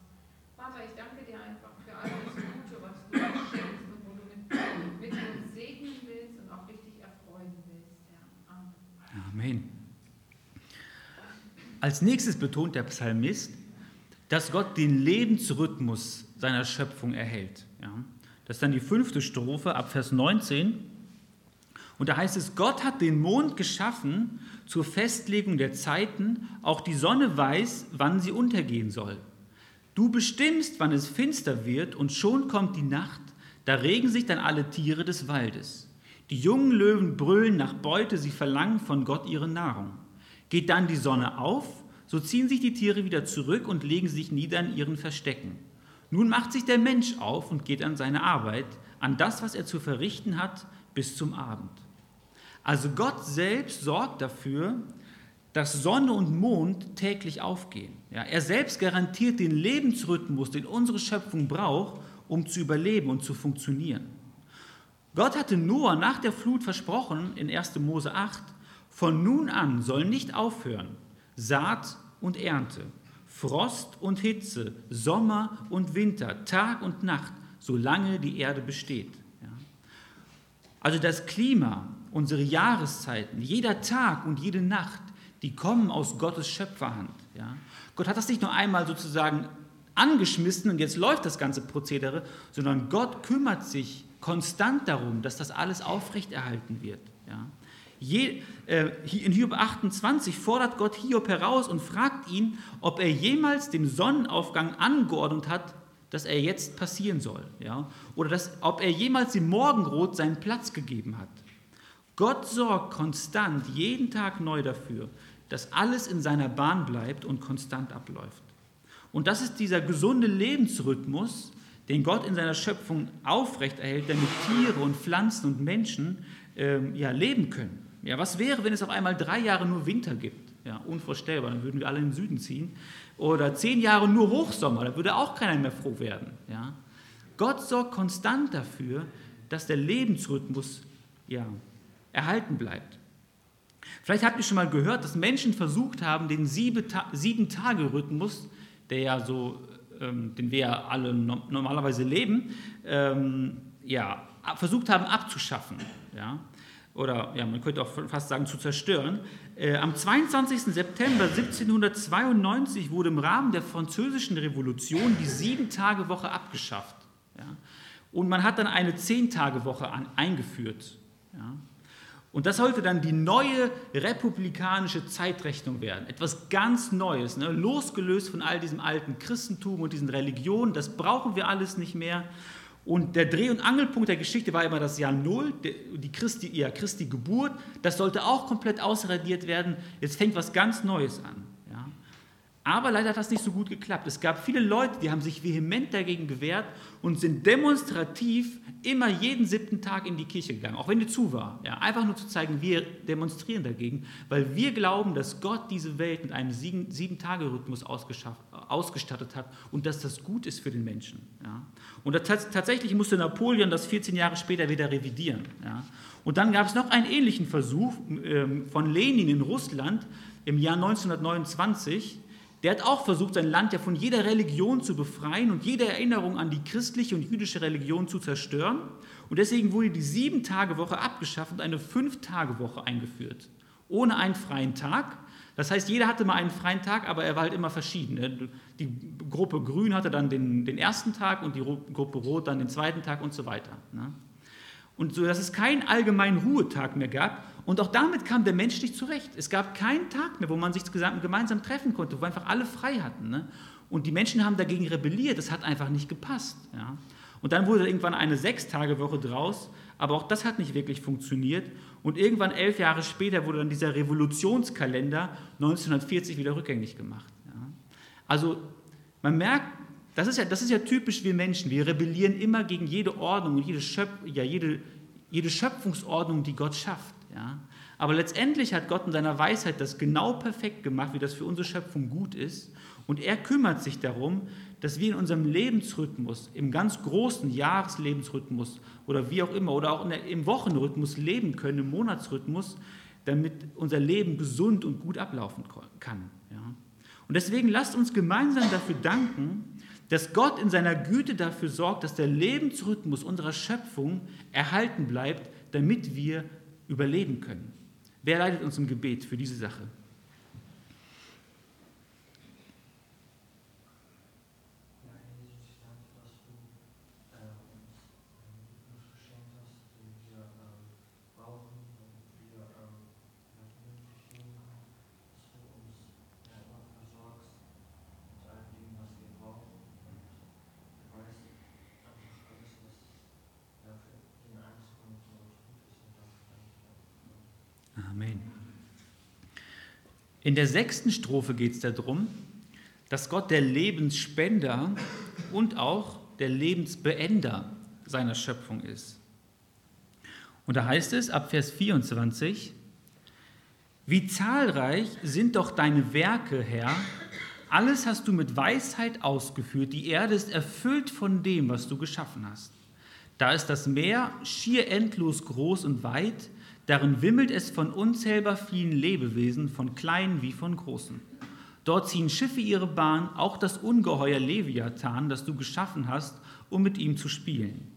Vater, ich danke dir einfach für alles Gute, was du uns schenkst und wo du mit, mit uns segnen willst und auch richtig erfreuen willst, Herr. Amen. Amen. Als nächstes betont der Psalmist, dass Gott den Lebensrhythmus seiner Schöpfung erhält. Ja? Das ist dann die fünfte Strophe ab Vers 19. Und da heißt es, Gott hat den Mond geschaffen zur Festlegung der Zeiten, auch die Sonne weiß, wann sie untergehen soll. Du bestimmst, wann es finster wird, und schon kommt die Nacht, da regen sich dann alle Tiere des Waldes. Die jungen Löwen brüllen nach Beute, sie verlangen von Gott ihre Nahrung. Geht dann die Sonne auf, so ziehen sich die Tiere wieder zurück und legen sich nieder in ihren Verstecken. Nun macht sich der Mensch auf und geht an seine Arbeit, an das, was er zu verrichten hat, bis zum Abend. Also Gott selbst sorgt dafür, dass Sonne und Mond täglich aufgehen. Ja, er selbst garantiert den Lebensrhythmus, den unsere Schöpfung braucht, um zu überleben und zu funktionieren. Gott hatte Noah nach der Flut versprochen in 1. Mose 8, von nun an soll nicht aufhören Saat und Ernte, Frost und Hitze, Sommer und Winter, Tag und Nacht, solange die Erde besteht. Also das Klima, unsere Jahreszeiten, jeder Tag und jede Nacht die kommen aus Gottes Schöpferhand. Ja? Gott hat das nicht nur einmal sozusagen angeschmissen und jetzt läuft das ganze Prozedere, sondern Gott kümmert sich konstant darum, dass das alles aufrechterhalten wird. Ja? Je, äh, in Hiob 28 fordert Gott Hiob heraus und fragt ihn, ob er jemals dem Sonnenaufgang angeordnet hat, dass er jetzt passieren soll. Ja? Oder dass, ob er jemals dem Morgenrot seinen Platz gegeben hat. Gott sorgt konstant jeden Tag neu dafür, dass alles in seiner Bahn bleibt und konstant abläuft. Und das ist dieser gesunde Lebensrhythmus, den Gott in seiner Schöpfung aufrechterhält, damit Tiere und Pflanzen und Menschen ähm, ja, leben können. Ja, was wäre, wenn es auf einmal drei Jahre nur Winter gibt? Ja, unvorstellbar, dann würden wir alle in den Süden ziehen. Oder zehn Jahre nur Hochsommer, da würde auch keiner mehr froh werden. Ja? Gott sorgt konstant dafür, dass der Lebensrhythmus ja, erhalten bleibt. Vielleicht habt ihr schon mal gehört, dass Menschen versucht haben, den Sieben-Tage-Rhythmus, der ja so, ähm, den wir ja alle no normalerweise leben, ähm, ja, versucht haben abzuschaffen. Ja? Oder ja, man könnte auch fast sagen, zu zerstören. Äh, am 22. September 1792 wurde im Rahmen der Französischen Revolution die Sieben-Tage-Woche abgeschafft. Ja? Und man hat dann eine Zehn-Tage-Woche eingeführt. Ja? Und das sollte dann die neue republikanische Zeitrechnung werden. Etwas ganz Neues, ne? losgelöst von all diesem alten Christentum und diesen Religionen. Das brauchen wir alles nicht mehr. Und der Dreh- und Angelpunkt der Geschichte war immer das Jahr Null, die Christi, ja, Christi Geburt. Das sollte auch komplett ausradiert werden. Jetzt fängt was ganz Neues an. Aber leider hat das nicht so gut geklappt. Es gab viele Leute, die haben sich vehement dagegen gewehrt und sind demonstrativ immer jeden siebten Tag in die Kirche gegangen, auch wenn die zu war. Ja, einfach nur zu zeigen, wir demonstrieren dagegen, weil wir glauben, dass Gott diese Welt mit einem Sieben-Tage-Rhythmus ausgestattet hat und dass das gut ist für den Menschen. Ja. Und tatsächlich musste Napoleon das 14 Jahre später wieder revidieren. Ja. Und dann gab es noch einen ähnlichen Versuch ähm, von Lenin in Russland im Jahr 1929 der hat auch versucht, sein Land ja von jeder Religion zu befreien und jede Erinnerung an die christliche und jüdische Religion zu zerstören. Und deswegen wurde die Sieben-Tage-Woche abgeschafft und eine Fünf-Tage-Woche eingeführt. Ohne einen freien Tag. Das heißt, jeder hatte mal einen freien Tag, aber er war halt immer verschieden. Die Gruppe Grün hatte dann den, den ersten Tag und die Gruppe Rot dann den zweiten Tag und so weiter. Und so, dass es keinen allgemeinen Ruhetag mehr gab. Und auch damit kam der Mensch nicht zurecht. Es gab keinen Tag mehr, wo man sich gemeinsam treffen konnte, wo einfach alle frei hatten. Ne? Und die Menschen haben dagegen rebelliert. Das hat einfach nicht gepasst. Ja? Und dann wurde irgendwann eine Sechstagewoche draus, aber auch das hat nicht wirklich funktioniert. Und irgendwann elf Jahre später wurde dann dieser Revolutionskalender 1940 wieder rückgängig gemacht. Ja? Also man merkt, das ist, ja, das ist ja typisch wir Menschen. Wir rebellieren immer gegen jede Ordnung und jede, Schöpf, ja, jede, jede Schöpfungsordnung, die Gott schafft. Ja? Aber letztendlich hat Gott in seiner Weisheit das genau perfekt gemacht, wie das für unsere Schöpfung gut ist. Und er kümmert sich darum, dass wir in unserem Lebensrhythmus, im ganz großen Jahreslebensrhythmus oder wie auch immer, oder auch der, im Wochenrhythmus leben können, im Monatsrhythmus, damit unser Leben gesund und gut ablaufen kann. Ja? Und deswegen lasst uns gemeinsam dafür danken, dass Gott in seiner Güte dafür sorgt, dass der Lebensrhythmus unserer Schöpfung erhalten bleibt, damit wir überleben können. Wer leitet uns im Gebet für diese Sache? In der sechsten Strophe geht es darum, dass Gott der Lebensspender und auch der Lebensbeender seiner Schöpfung ist. Und da heißt es ab Vers 24, wie zahlreich sind doch deine Werke, Herr, alles hast du mit Weisheit ausgeführt, die Erde ist erfüllt von dem, was du geschaffen hast. Da ist das Meer schier endlos groß und weit, darin wimmelt es von unzählbar vielen Lebewesen, von kleinen wie von großen. Dort ziehen Schiffe ihre Bahn, auch das Ungeheuer Leviathan, das du geschaffen hast, um mit ihm zu spielen.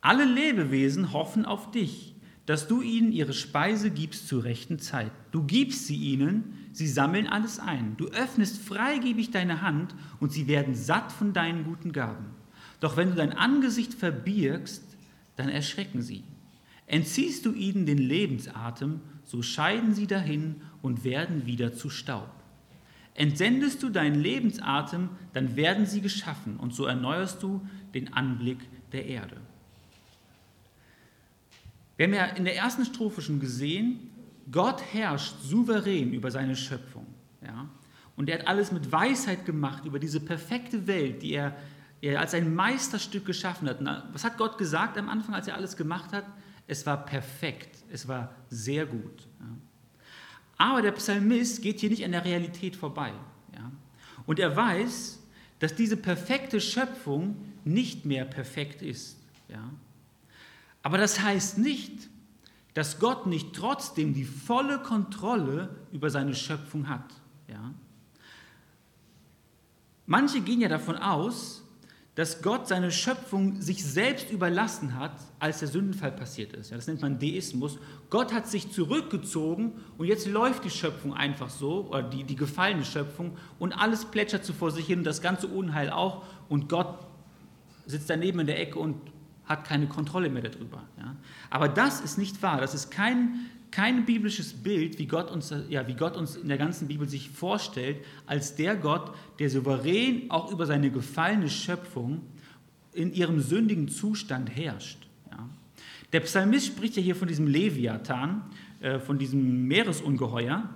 Alle Lebewesen hoffen auf dich, dass du ihnen ihre Speise gibst zur rechten Zeit. Du gibst sie ihnen, sie sammeln alles ein. Du öffnest freigebig deine Hand und sie werden satt von deinen guten Gaben. Doch wenn du dein Angesicht verbirgst, dann erschrecken sie. Entziehst du ihnen den Lebensatem, so scheiden sie dahin und werden wieder zu Staub. Entsendest du deinen Lebensatem, dann werden sie geschaffen und so erneuerst du den Anblick der Erde. Wir haben ja in der ersten Strophe schon gesehen, Gott herrscht souverän über seine Schöpfung. Ja? Und er hat alles mit Weisheit gemacht über diese perfekte Welt, die er er als ein Meisterstück geschaffen hat. Was hat Gott gesagt am Anfang, als er alles gemacht hat? Es war perfekt, es war sehr gut. Aber der Psalmist geht hier nicht an der Realität vorbei. Und er weiß, dass diese perfekte Schöpfung nicht mehr perfekt ist. Aber das heißt nicht, dass Gott nicht trotzdem die volle Kontrolle über seine Schöpfung hat. Manche gehen ja davon aus, dass Gott seine Schöpfung sich selbst überlassen hat, als der Sündenfall passiert ist. Ja, das nennt man Deismus. Gott hat sich zurückgezogen und jetzt läuft die Schöpfung einfach so, oder die, die gefallene Schöpfung, und alles plätschert so vor sich hin das ganze Unheil auch. Und Gott sitzt daneben in der Ecke und hat keine Kontrolle mehr darüber. Ja. Aber das ist nicht wahr. Das ist kein, kein biblisches Bild, wie Gott, uns, ja, wie Gott uns in der ganzen Bibel sich vorstellt, als der Gott, der souverän auch über seine gefallene Schöpfung in ihrem sündigen Zustand herrscht. Ja. Der Psalmist spricht ja hier von diesem Leviathan, äh, von diesem Meeresungeheuer.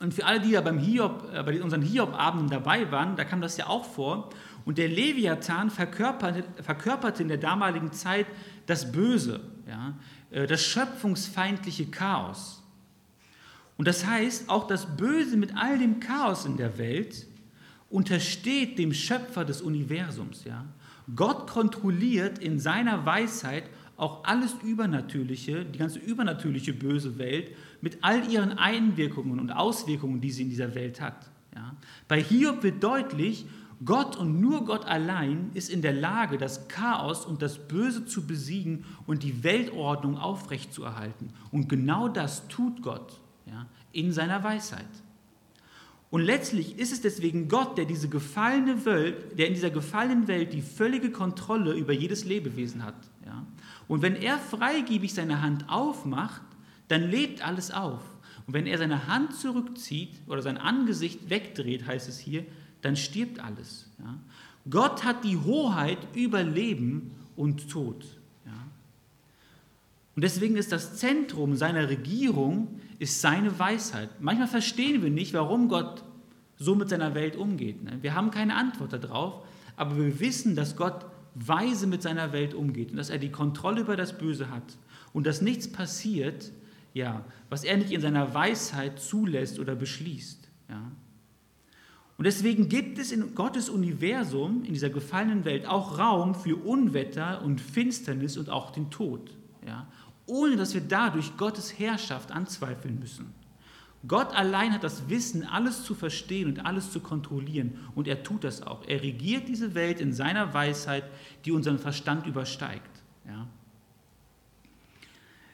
Und für alle, die ja beim Hiob, äh, bei unseren Hiob-Abenden dabei waren, da kam das ja auch vor. Und der Leviathan verkörperte, verkörperte in der damaligen Zeit das Böse. Ja. Äh, das schöpfungsfeindliche Chaos. Und das heißt, auch das Böse mit all dem Chaos in der Welt untersteht dem Schöpfer des Universums. Ja? Gott kontrolliert in seiner Weisheit auch alles Übernatürliche, die ganze übernatürliche böse Welt mit all ihren Einwirkungen und Auswirkungen, die sie in dieser Welt hat. Ja? Bei Hiob wird deutlich, Gott und nur Gott allein ist in der Lage, das Chaos und das Böse zu besiegen und die Weltordnung aufrechtzuerhalten. Und genau das tut Gott ja, in seiner Weisheit. Und letztlich ist es deswegen Gott, der, diese gefallene Welt, der in dieser gefallenen Welt die völlige Kontrolle über jedes Lebewesen hat. Ja. Und wenn er freigebig seine Hand aufmacht, dann lebt alles auf. Und wenn er seine Hand zurückzieht oder sein Angesicht wegdreht, heißt es hier, dann stirbt alles. Ja? Gott hat die Hoheit über Leben und Tod. Ja? Und deswegen ist das Zentrum seiner Regierung ist seine Weisheit. Manchmal verstehen wir nicht, warum Gott so mit seiner Welt umgeht. Ne? Wir haben keine Antwort darauf, aber wir wissen, dass Gott weise mit seiner Welt umgeht und dass er die Kontrolle über das Böse hat und dass nichts passiert, ja, was er nicht in seiner Weisheit zulässt oder beschließt. Ja. Und deswegen gibt es in Gottes Universum, in dieser gefallenen Welt, auch Raum für Unwetter und Finsternis und auch den Tod. Ja? Ohne dass wir dadurch Gottes Herrschaft anzweifeln müssen. Gott allein hat das Wissen, alles zu verstehen und alles zu kontrollieren. Und er tut das auch. Er regiert diese Welt in seiner Weisheit, die unseren Verstand übersteigt. Ja?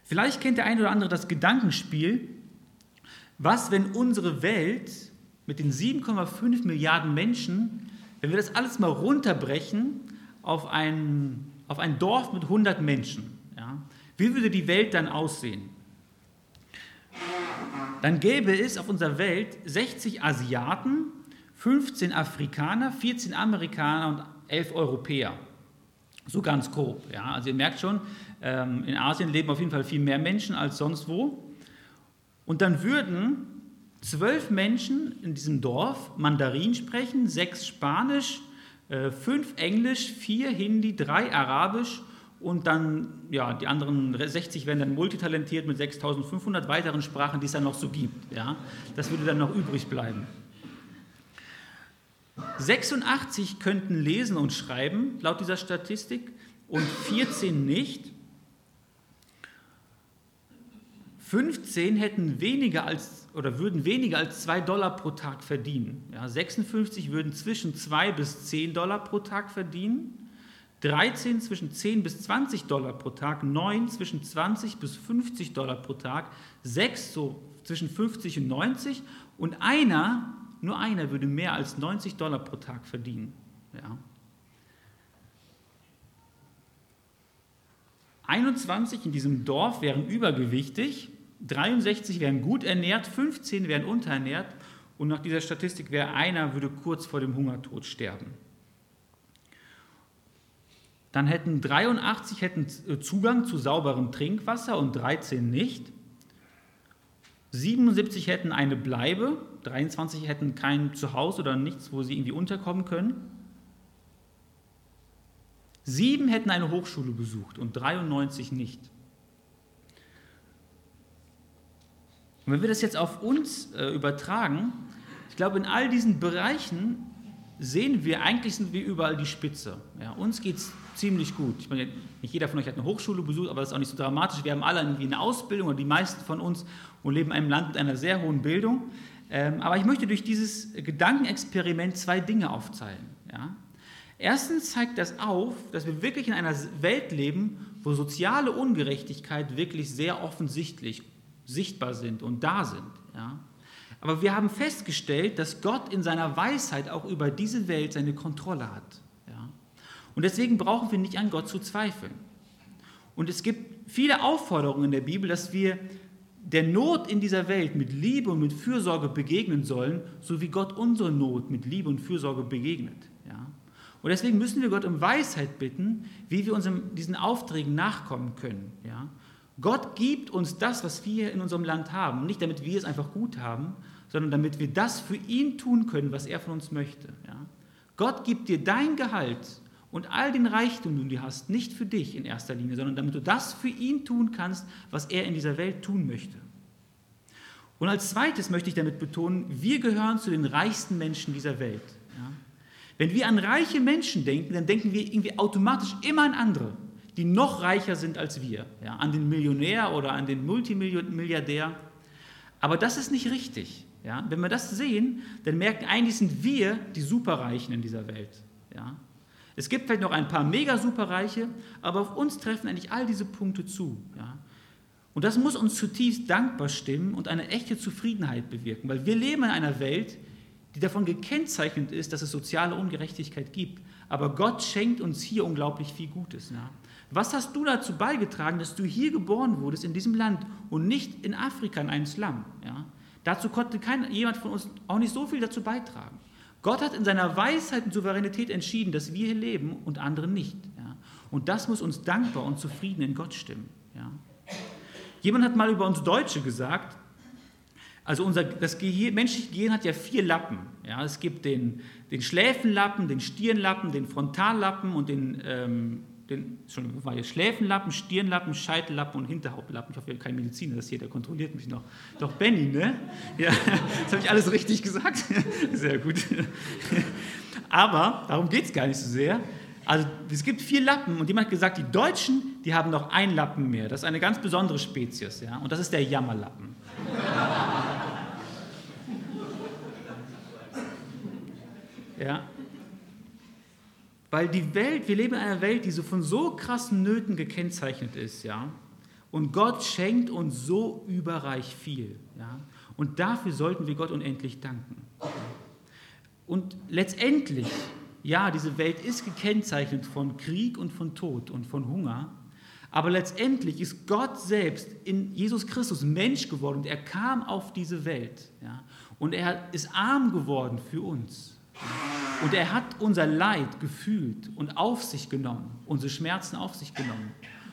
Vielleicht kennt der eine oder andere das Gedankenspiel, was, wenn unsere Welt mit den 7,5 Milliarden Menschen, wenn wir das alles mal runterbrechen auf ein, auf ein Dorf mit 100 Menschen, ja, wie würde die Welt dann aussehen? Dann gäbe es auf unserer Welt 60 Asiaten, 15 Afrikaner, 14 Amerikaner und 11 Europäer. So ganz grob. Ja. Also ihr merkt schon, ähm, in Asien leben auf jeden Fall viel mehr Menschen als sonst wo. Und dann würden zwölf Menschen in diesem Dorf Mandarin sprechen, sechs Spanisch, äh, fünf Englisch, vier Hindi, drei Arabisch und dann, ja, die anderen 60 werden dann multitalentiert mit 6500 weiteren Sprachen, die es dann noch so gibt. Ja? Das würde dann noch übrig bleiben. 86 könnten lesen und schreiben, laut dieser Statistik, und 14 nicht. 15 hätten weniger als oder würden weniger als 2 Dollar pro Tag verdienen. Ja, 56 würden zwischen 2 bis 10 Dollar pro Tag verdienen. 13 zwischen 10 bis 20 Dollar pro Tag, 9 zwischen 20 bis 50 Dollar pro Tag, 6 so zwischen 50 und 90 und einer, nur einer würde mehr als 90 Dollar pro Tag verdienen. Ja. 21 in diesem Dorf wären übergewichtig, 63 wären gut ernährt, 15 wären unterernährt und nach dieser Statistik wäre einer, würde kurz vor dem Hungertod sterben. Dann hätten 83 hätten äh, Zugang zu sauberem Trinkwasser und 13 nicht. 77 hätten eine Bleibe, 23 hätten kein Zuhause oder nichts, wo sie irgendwie unterkommen können. Sieben hätten eine Hochschule besucht und 93 nicht. Und wenn wir das jetzt auf uns äh, übertragen, ich glaube, in all diesen Bereichen sehen wir, eigentlich sind wir überall die Spitze. Ja, uns geht es ziemlich gut. Ich meine, nicht jeder von euch hat eine Hochschule besucht, aber das ist auch nicht so dramatisch. Wir haben alle irgendwie eine Ausbildung oder die meisten von uns und leben in einem Land mit einer sehr hohen Bildung. Ähm, aber ich möchte durch dieses Gedankenexperiment zwei Dinge aufzeigen. Ja? Erstens zeigt das auf, dass wir wirklich in einer Welt leben, wo soziale Ungerechtigkeit wirklich sehr offensichtlich sichtbar sind und da sind. Ja? Aber wir haben festgestellt, dass Gott in seiner Weisheit auch über diese Welt seine Kontrolle hat. Und deswegen brauchen wir nicht an Gott zu zweifeln. Und es gibt viele Aufforderungen in der Bibel, dass wir der Not in dieser Welt mit Liebe und mit Fürsorge begegnen sollen, so wie Gott unsere Not mit Liebe und Fürsorge begegnet. Ja? Und deswegen müssen wir Gott um Weisheit bitten, wie wir unseren, diesen Aufträgen nachkommen können. Ja? Gott gibt uns das, was wir in unserem Land haben, nicht damit wir es einfach gut haben, sondern damit wir das für ihn tun können, was er von uns möchte. Ja? Gott gibt dir dein Gehalt und all den Reichtum, den du hast, nicht für dich in erster Linie, sondern damit du das für ihn tun kannst, was er in dieser Welt tun möchte. Und als zweites möchte ich damit betonen, wir gehören zu den reichsten Menschen dieser Welt. Ja? Wenn wir an reiche Menschen denken, dann denken wir irgendwie automatisch immer an andere, die noch reicher sind als wir. Ja? An den Millionär oder an den Multimilliardär. Aber das ist nicht richtig. Ja? Wenn wir das sehen, dann merken eigentlich sind wir die Superreichen in dieser Welt. Ja? Es gibt vielleicht noch ein paar mega superreiche, aber auf uns treffen eigentlich all diese Punkte zu. Ja? Und das muss uns zutiefst dankbar stimmen und eine echte Zufriedenheit bewirken, weil wir leben in einer Welt, die davon gekennzeichnet ist, dass es soziale Ungerechtigkeit gibt. Aber Gott schenkt uns hier unglaublich viel Gutes. Ja? Was hast du dazu beigetragen, dass du hier geboren wurdest, in diesem Land und nicht in Afrika in einem Slum? Ja? Dazu konnte kein, jemand von uns auch nicht so viel dazu beitragen. Gott hat in seiner Weisheit und Souveränität entschieden, dass wir hier leben und andere nicht. Ja? Und das muss uns dankbar und zufrieden in Gott stimmen. Ja? Jemand hat mal über uns Deutsche gesagt, also unser, das Gehirn, menschliche Gehirn hat ja vier Lappen. Ja? Es gibt den, den Schläfenlappen, den Stirnlappen, den Frontallappen und den ähm, den schon war hier Schläfenlappen, Stirnlappen, Scheitellappen und Hinterhauptlappen. Ich hoffe, ihr habt keinen Mediziner, das hier, der kontrolliert mich noch. Doch Benny, ne? Ja, [LAUGHS] das habe ich alles richtig gesagt. [LAUGHS] Sehr gut. Aber darum geht es gar nicht so sehr. Also es gibt vier Lappen und jemand hat gesagt, die Deutschen, die haben noch einen Lappen mehr. Das ist eine ganz besondere Spezies, ja? Und das ist der Jammerlappen. Ja, weil die Welt, wir leben in einer Welt, die so von so krassen Nöten gekennzeichnet ist, ja. Und Gott schenkt uns so überreich viel, ja. Und dafür sollten wir Gott unendlich danken. Und letztendlich, ja, diese Welt ist gekennzeichnet von Krieg und von Tod und von Hunger. Aber letztendlich ist Gott selbst in Jesus Christus Mensch geworden und er kam auf diese Welt. Ja? Und er ist arm geworden für uns. Und er hat unser Leid gefühlt und auf sich genommen, unsere Schmerzen auf sich genommen.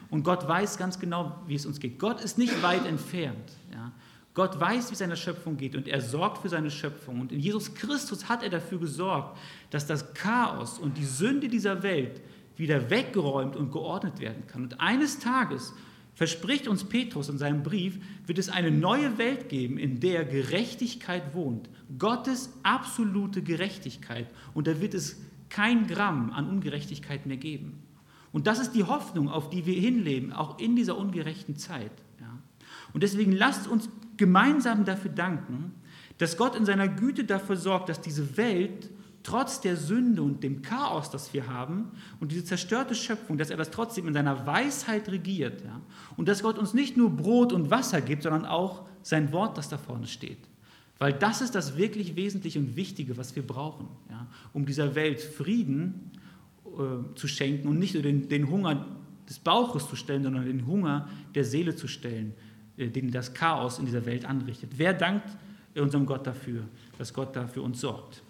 Und Gott weiß ganz genau, wie es uns geht. Gott ist nicht weit entfernt. Ja. Gott weiß, wie es seiner Schöpfung geht und er sorgt für seine Schöpfung. Und in Jesus Christus hat er dafür gesorgt, dass das Chaos und die Sünde dieser Welt wieder weggeräumt und geordnet werden kann. Und eines Tages verspricht uns Petrus in seinem Brief, wird es eine neue Welt geben, in der Gerechtigkeit wohnt. Gottes absolute Gerechtigkeit. Und da wird es kein Gramm an Ungerechtigkeit mehr geben. Und das ist die Hoffnung, auf die wir hinleben, auch in dieser ungerechten Zeit. Und deswegen lasst uns gemeinsam dafür danken, dass Gott in seiner Güte dafür sorgt, dass diese Welt trotz der Sünde und dem Chaos, das wir haben und diese zerstörte Schöpfung, dass er das trotzdem in seiner Weisheit regiert. Ja? Und dass Gott uns nicht nur Brot und Wasser gibt, sondern auch sein Wort, das da vorne steht. Weil das ist das wirklich Wesentliche und Wichtige, was wir brauchen, ja? um dieser Welt Frieden äh, zu schenken und nicht nur den, den Hunger des Bauches zu stellen, sondern den Hunger der Seele zu stellen, äh, den das Chaos in dieser Welt anrichtet. Wer dankt unserem Gott dafür, dass Gott da für uns sorgt?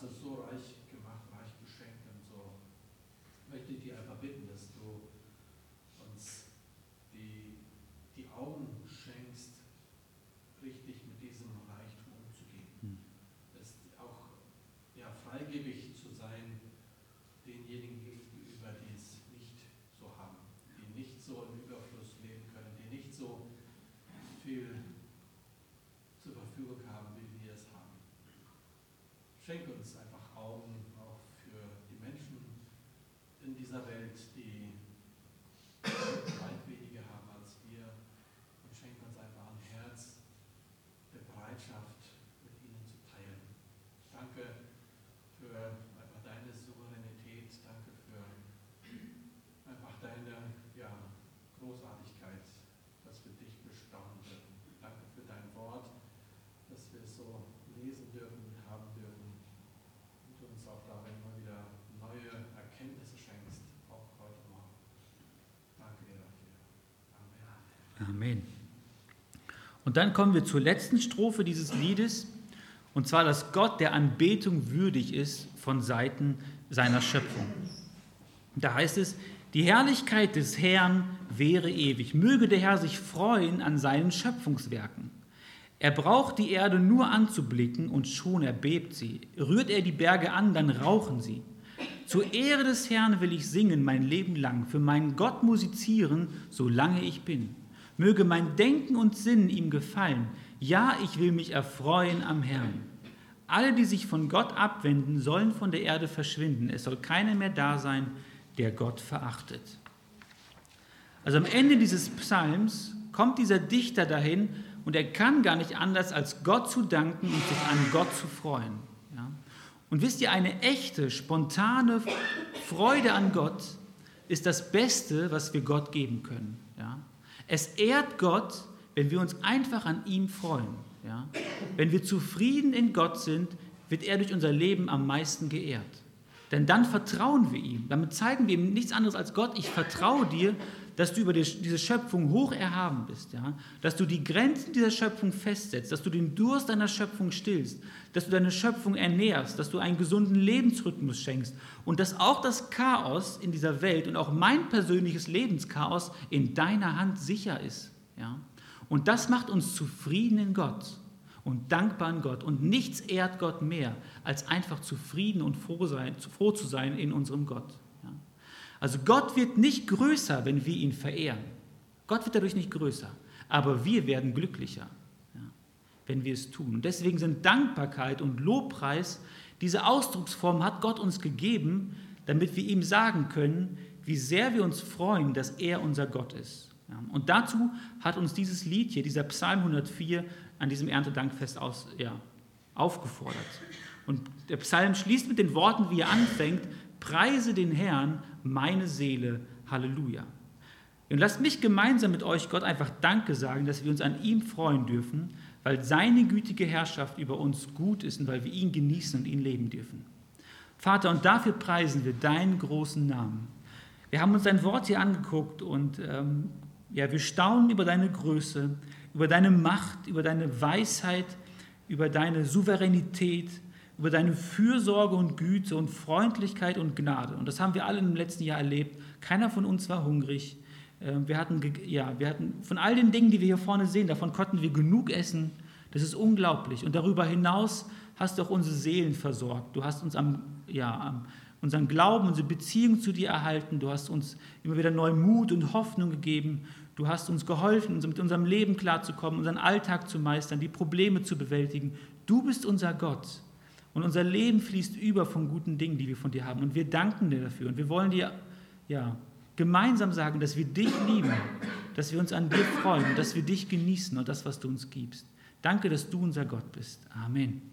Hast es so reich gemacht, reich beschenkt und so möchte ich dir einfach bitten, dass du uns die, die Augen schenkst, richtig mit diesem Reichtum umzugehen. Hm. Es auch ja, freigebig zu sein denjenigen gegenüber, die es nicht so haben, die nicht so im Überfluss leben können, die nicht so viel zur Verfügung haben, wie wir es haben. Schenke uns einfach Augen auch für die Menschen in dieser Welt, die weit weniger haben als wir. Und schenke uns einfach ein Herz der Bereitschaft, mit ihnen zu teilen. Danke für einfach deine Souveränität. Danke für einfach deine ja, Großartigkeit, dass wir dich bestaunen dürfen. Danke für dein Wort, dass wir es so lesen dürfen, haben dürfen und du uns auch darin immer wieder neue Erkenntnisse schenkst, auch heute Morgen. Danke dir dafür. Amen. Amen. Und dann kommen wir zur letzten Strophe dieses Liedes, und zwar, dass Gott der Anbetung würdig ist von Seiten seiner Schöpfung. Da heißt es, die Herrlichkeit des Herrn wäre ewig. Möge der Herr sich freuen an seinen Schöpfungswerken. Er braucht die Erde nur anzublicken und schon erbebt sie. Rührt er die Berge an, dann rauchen sie. Zur Ehre des Herrn will ich singen mein Leben lang, für meinen Gott musizieren, solange ich bin. Möge mein Denken und Sinn ihm gefallen. Ja, ich will mich erfreuen am Herrn. Alle, die sich von Gott abwenden, sollen von der Erde verschwinden. Es soll keiner mehr da sein, der Gott verachtet. Also am Ende dieses Psalms kommt dieser Dichter dahin und er kann gar nicht anders, als Gott zu danken und sich an Gott zu freuen. Ja? Und wisst ihr, eine echte, spontane Freude an Gott ist das Beste, was wir Gott geben können. Ja? Es ehrt Gott, wenn wir uns einfach an ihm freuen. Ja? Wenn wir zufrieden in Gott sind, wird er durch unser Leben am meisten geehrt. Denn dann vertrauen wir ihm. Damit zeigen wir ihm nichts anderes als Gott, ich vertraue dir, dass du über diese Schöpfung hoch erhaben bist, ja? dass du die Grenzen dieser Schöpfung festsetzt, dass du den Durst deiner Schöpfung stillst, dass du deine Schöpfung ernährst, dass du einen gesunden Lebensrhythmus schenkst und dass auch das Chaos in dieser Welt und auch mein persönliches Lebenschaos in deiner Hand sicher ist. Ja? Und das macht uns zufrieden in Gott und dankbar in Gott. Und nichts ehrt Gott mehr, als einfach zufrieden und froh, sein, froh zu sein in unserem Gott. Ja? Also Gott wird nicht größer, wenn wir ihn verehren. Gott wird dadurch nicht größer, aber wir werden glücklicher, ja, wenn wir es tun. Und deswegen sind Dankbarkeit und Lobpreis Diese Ausdrucksform hat Gott uns gegeben, damit wir ihm sagen können, wie sehr wir uns freuen, dass er unser Gott ist. Und dazu hat uns dieses Lied hier, dieser Psalm 104, an diesem Erntedankfest aus, ja, aufgefordert. Und der Psalm schließt mit den Worten, wie er anfängt, Preise den Herrn, meine Seele, Halleluja. Und lasst mich gemeinsam mit euch Gott einfach Danke sagen, dass wir uns an ihm freuen dürfen, weil seine gütige Herrschaft über uns gut ist und weil wir ihn genießen und ihn leben dürfen. Vater, und dafür preisen wir deinen großen Namen. Wir haben uns dein Wort hier angeguckt und ähm, ja, wir staunen über deine Größe, über deine Macht, über deine Weisheit, über deine Souveränität, über deine Fürsorge und Güte und Freundlichkeit und Gnade. Und das haben wir alle im letzten Jahr erlebt. Keiner von uns war hungrig. Ähm, wir hatten, ja, wir hatten von all den Dingen, die wir hier vorne sehen, davon konnten wir genug essen. Das ist unglaublich. Und darüber hinaus hast du auch unsere Seelen versorgt. Du hast uns am, ja, am, unseren Glauben, unsere Beziehung zu dir erhalten. Du hast uns immer wieder neuen Mut und Hoffnung gegeben. Du hast uns geholfen, mit unserem Leben klarzukommen, unseren Alltag zu meistern, die Probleme zu bewältigen. Du bist unser Gott. Und unser Leben fließt über von guten Dingen, die wir von dir haben. Und wir danken dir dafür. Und wir wollen dir ja, gemeinsam sagen, dass wir dich lieben, dass wir uns an dir freuen dass wir dich genießen und das, was du uns gibst. Danke, dass du unser Gott bist. Amen.